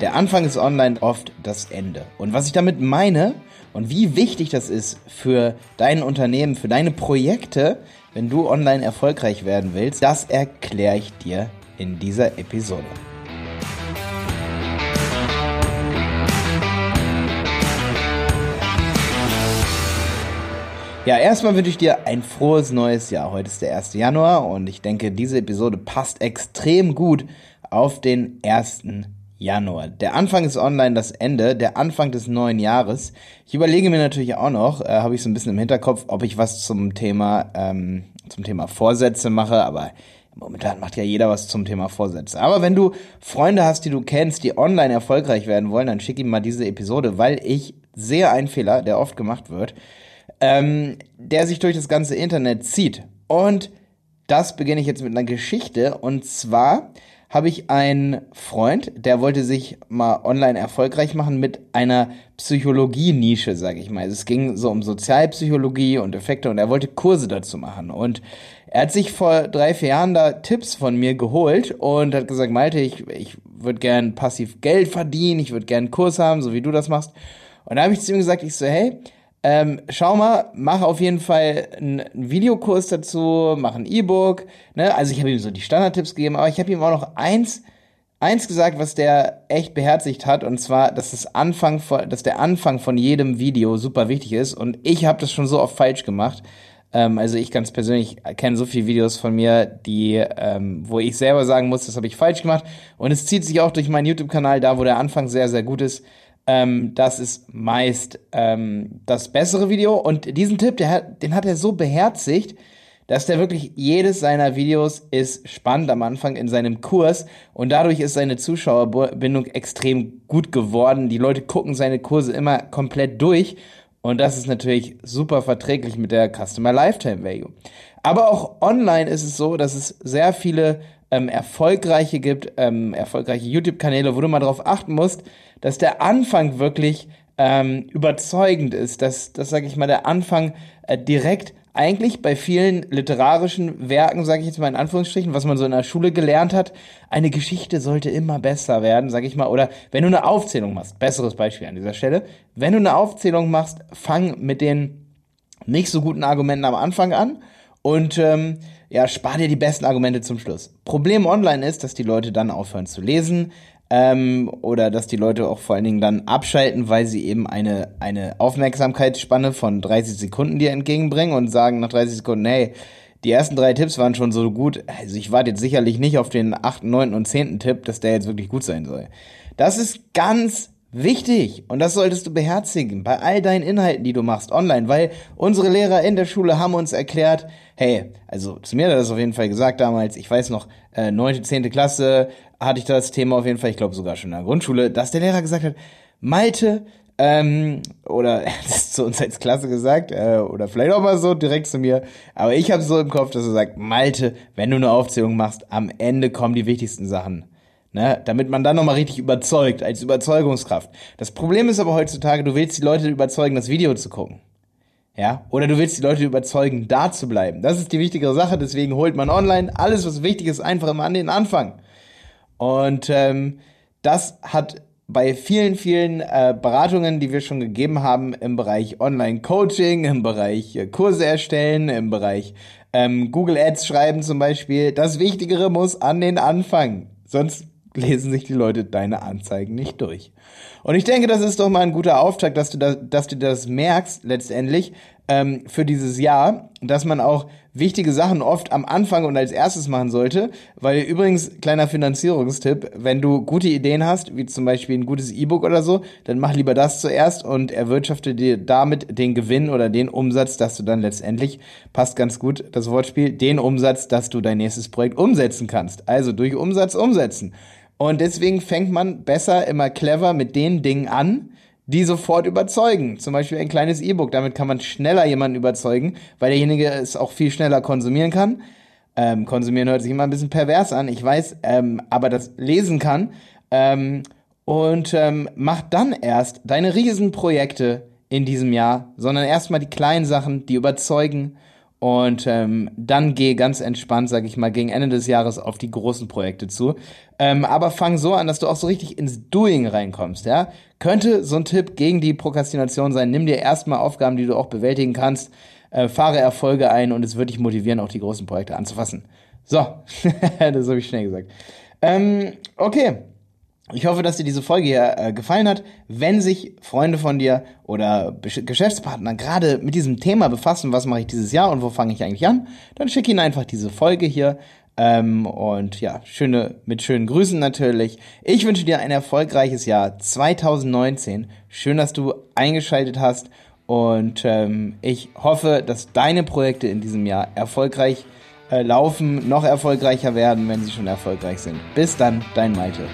Der Anfang ist online oft das Ende. Und was ich damit meine und wie wichtig das ist für dein Unternehmen, für deine Projekte, wenn du online erfolgreich werden willst, das erkläre ich dir in dieser Episode. Ja, erstmal wünsche ich dir ein frohes neues Jahr. Heute ist der 1. Januar und ich denke, diese Episode passt extrem gut auf den 1. Januar. Der Anfang ist online, das Ende, der Anfang des neuen Jahres. Ich überlege mir natürlich auch noch, äh, habe ich so ein bisschen im Hinterkopf, ob ich was zum Thema, ähm, zum Thema Vorsätze mache, aber momentan macht ja jeder was zum Thema Vorsätze. Aber wenn du Freunde hast, die du kennst, die online erfolgreich werden wollen, dann schick ihm mal diese Episode, weil ich sehe einen Fehler, der oft gemacht wird ähm, der sich durch das ganze Internet zieht. Und das beginne ich jetzt mit einer Geschichte. Und zwar habe ich einen Freund, der wollte sich mal online erfolgreich machen mit einer Psychologie-Nische, sage ich mal. Also es ging so um Sozialpsychologie und Effekte und er wollte Kurse dazu machen. Und er hat sich vor drei, vier Jahren da Tipps von mir geholt und hat gesagt, Malte, ich, ich würde gern passiv Geld verdienen, ich würde gern einen Kurs haben, so wie du das machst. Und da habe ich zu ihm gesagt, ich so, hey, ähm, schau mal, mach auf jeden Fall einen Videokurs dazu, mach ein E-Book. Ne? Also ich habe ihm so die Standardtipps gegeben, aber ich habe ihm auch noch eins, eins gesagt, was der echt beherzigt hat, und zwar, dass das Anfang von, dass der Anfang von jedem Video super wichtig ist. Und ich habe das schon so oft falsch gemacht. Ähm, also ich ganz persönlich kenne so viele Videos von mir, die, ähm, wo ich selber sagen muss, das habe ich falsch gemacht. Und es zieht sich auch durch meinen YouTube-Kanal, da wo der Anfang sehr, sehr gut ist ähm, das ist meist ähm, das bessere Video. Und diesen Tipp, der hat, den hat er so beherzigt, dass der wirklich jedes seiner Videos ist spannend am Anfang in seinem Kurs und dadurch ist seine Zuschauerbindung extrem gut geworden. Die Leute gucken seine Kurse immer komplett durch und das ist natürlich super verträglich mit der Customer Lifetime Value. Aber auch online ist es so, dass es sehr viele ähm, erfolgreiche gibt, ähm, erfolgreiche YouTube-Kanäle, wo du mal darauf achten musst, dass der Anfang wirklich ähm, überzeugend ist, dass, das sage ich mal, der Anfang äh, direkt eigentlich bei vielen literarischen Werken, sage ich jetzt mal in Anführungsstrichen, was man so in der Schule gelernt hat, eine Geschichte sollte immer besser werden, sage ich mal. Oder wenn du eine Aufzählung machst, besseres Beispiel an dieser Stelle, wenn du eine Aufzählung machst, fang mit den nicht so guten Argumenten am Anfang an und ähm, ja, spar dir die besten Argumente zum Schluss. Problem online ist, dass die Leute dann aufhören zu lesen, ähm, oder dass die Leute auch vor allen Dingen dann abschalten, weil sie eben eine, eine Aufmerksamkeitsspanne von 30 Sekunden dir entgegenbringen und sagen nach 30 Sekunden, hey, die ersten drei Tipps waren schon so gut, also ich warte jetzt sicherlich nicht auf den achten, neunten und zehnten Tipp, dass der jetzt wirklich gut sein soll. Das ist ganz wichtig und das solltest du beherzigen bei all deinen Inhalten, die du machst online, weil unsere Lehrer in der Schule haben uns erklärt, hey, also zu mir hat er das auf jeden Fall gesagt damals, ich weiß noch, äh, neunte, zehnte Klasse, hatte ich das Thema auf jeden Fall, ich glaube sogar schon in der Grundschule, dass der Lehrer gesagt hat, Malte, ähm, oder er hat es zu uns als Klasse gesagt, äh, oder vielleicht auch mal so direkt zu mir, aber ich habe so im Kopf, dass er sagt, Malte, wenn du eine Aufzählung machst, am Ende kommen die wichtigsten Sachen. Ne, damit man dann nochmal richtig überzeugt, als Überzeugungskraft. Das Problem ist aber heutzutage, du willst die Leute überzeugen, das Video zu gucken. Ja, oder du willst die Leute überzeugen, da zu bleiben. Das ist die wichtigere Sache, deswegen holt man online alles, was wichtig ist, einfach immer an den Anfang. Und ähm, das hat bei vielen, vielen äh, Beratungen, die wir schon gegeben haben im Bereich Online-Coaching, im Bereich äh, Kurse erstellen, im Bereich ähm, Google Ads schreiben zum Beispiel, das Wichtigere muss an den Anfang. Sonst lesen sich die Leute deine Anzeigen nicht durch. Und ich denke, das ist doch mal ein guter Auftakt, dass du, das, dass du das merkst letztendlich ähm, für dieses Jahr, dass man auch wichtige Sachen oft am Anfang und als erstes machen sollte. Weil übrigens, kleiner Finanzierungstipp, wenn du gute Ideen hast, wie zum Beispiel ein gutes E-Book oder so, dann mach lieber das zuerst und erwirtschafte dir damit den Gewinn oder den Umsatz, dass du dann letztendlich, passt ganz gut das Wortspiel, den Umsatz, dass du dein nächstes Projekt umsetzen kannst. Also durch Umsatz umsetzen. Und deswegen fängt man besser immer clever mit den Dingen an, die sofort überzeugen. Zum Beispiel ein kleines E-Book. Damit kann man schneller jemanden überzeugen, weil derjenige es auch viel schneller konsumieren kann. Ähm, konsumieren hört sich immer ein bisschen pervers an, ich weiß, ähm, aber das lesen kann. Ähm, und ähm, mach dann erst deine Riesenprojekte in diesem Jahr, sondern erstmal die kleinen Sachen, die überzeugen und ähm, dann geh ganz entspannt, sag ich mal, gegen Ende des Jahres auf die großen Projekte zu. Ähm, aber fang so an, dass du auch so richtig ins Doing reinkommst, ja. Könnte so ein Tipp gegen die Prokrastination sein. Nimm dir erstmal Aufgaben, die du auch bewältigen kannst, äh, fahre Erfolge ein und es wird dich motivieren, auch die großen Projekte anzufassen. So, das habe ich schnell gesagt. Ähm, okay. Ich hoffe, dass dir diese Folge hier äh, gefallen hat. Wenn sich Freunde von dir oder Besch Geschäftspartner gerade mit diesem Thema befassen, was mache ich dieses Jahr und wo fange ich eigentlich an, dann schick ihnen einfach diese Folge hier. Ähm, und ja, schöne, mit schönen Grüßen natürlich. Ich wünsche dir ein erfolgreiches Jahr 2019. Schön, dass du eingeschaltet hast. Und ähm, ich hoffe, dass deine Projekte in diesem Jahr erfolgreich äh, laufen, noch erfolgreicher werden, wenn sie schon erfolgreich sind. Bis dann, dein Malte.